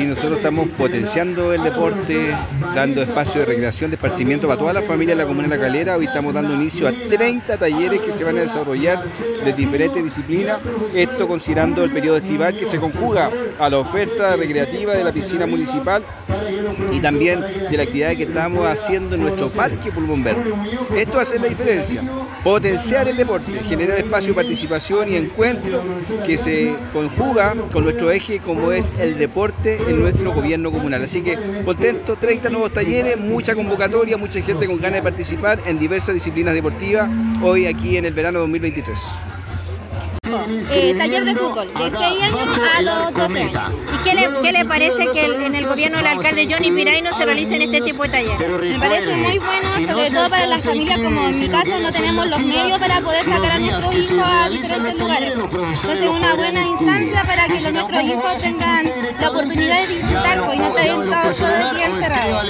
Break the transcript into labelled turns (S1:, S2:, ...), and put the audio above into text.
S1: Sí, nosotros estamos potenciando el deporte, dando espacio de recreación, de esparcimiento para toda la familia de la Comuna de La Calera. Hoy estamos dando inicio a 30 talleres que se van a desarrollar de diferentes disciplinas. Esto considerando el periodo estival que se conjuga a la oferta recreativa de la piscina municipal y también de la actividad que estamos haciendo en nuestro parque Pulmón Verde. Esto hace la diferencia, potenciar el deporte, generar espacio de participación y encuentro que se conjuga con nuestro eje como es el deporte en nuestro gobierno comunal. Así que contento, 30 nuevos talleres, mucha convocatoria, mucha gente con ganas de participar en diversas disciplinas deportivas hoy aquí en el verano 2023.
S2: Eh, taller de fútbol, de 6 años a los 12 años.
S3: ¿Y qué le, qué le parece que el- en el gobierno del alcalde Johnny Piraino se realicen este tipo de talleres?
S2: Me parece muy bueno, sobre todo para las familias como en mi caso no tenemos los medios para poder sacar a nuestros hijos a diferentes lugares. Entonces es una buena instancia para que los- nuestros hijos tengan la oportunidad de disfrutar pues,